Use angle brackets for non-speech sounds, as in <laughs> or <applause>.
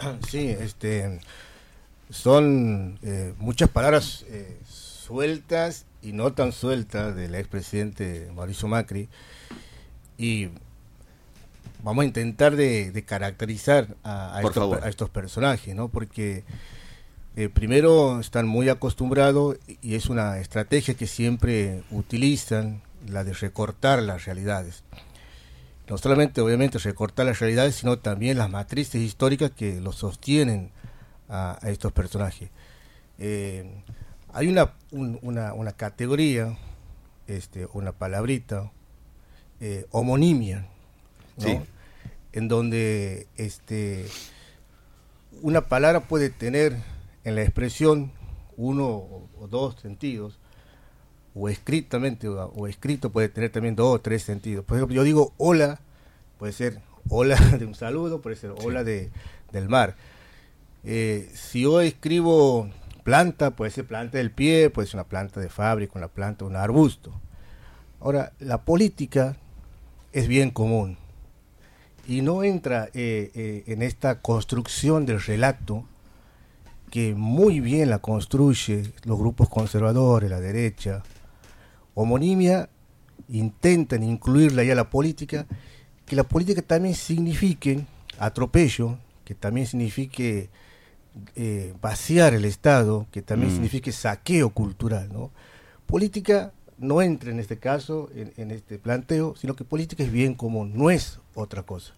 <clears throat> Sí, este, son eh, muchas palabras eh, sueltas y no tan sueltas del expresidente Mauricio Macri. Y vamos a intentar de, caracterizar a, estos, personajes, ¿no? Porque eh, primero están muy acostumbrados y es una estrategia que siempre utilizan, la de recortar las realidades. No solamente, obviamente, recortar las realidades, sino también las matrices históricas que los sostienen a, estos personajes. Eh, hay una, una, categoría, este, una palabrita, eh, homonimia, en donde este, una palabra puede tener en la expresión uno o, dos sentidos, o escritamente, o, escrito puede tener también dos o tres sentidos. Por ejemplo, yo digo hola, puede ser hola <laughs> de un saludo, puede ser hola de, del mar. Eh, si yo escribo planta, puede ser planta del pie, puede ser una planta de fábrica, una planta, un arbusto. Ahora, la política es bien común y no entra eh, eh, en esta construcción del relato que muy bien la construye los grupos conservadores, la derecha. Homonimia intentan incluirla ya a la política, que la política también signifique atropello, que también signifique eh, vaciar el Estado, que también mm. signifique saqueo cultural. ¿no? Política no entra en este caso, en, este planteo, sino que política es bien común, no es otra cosa.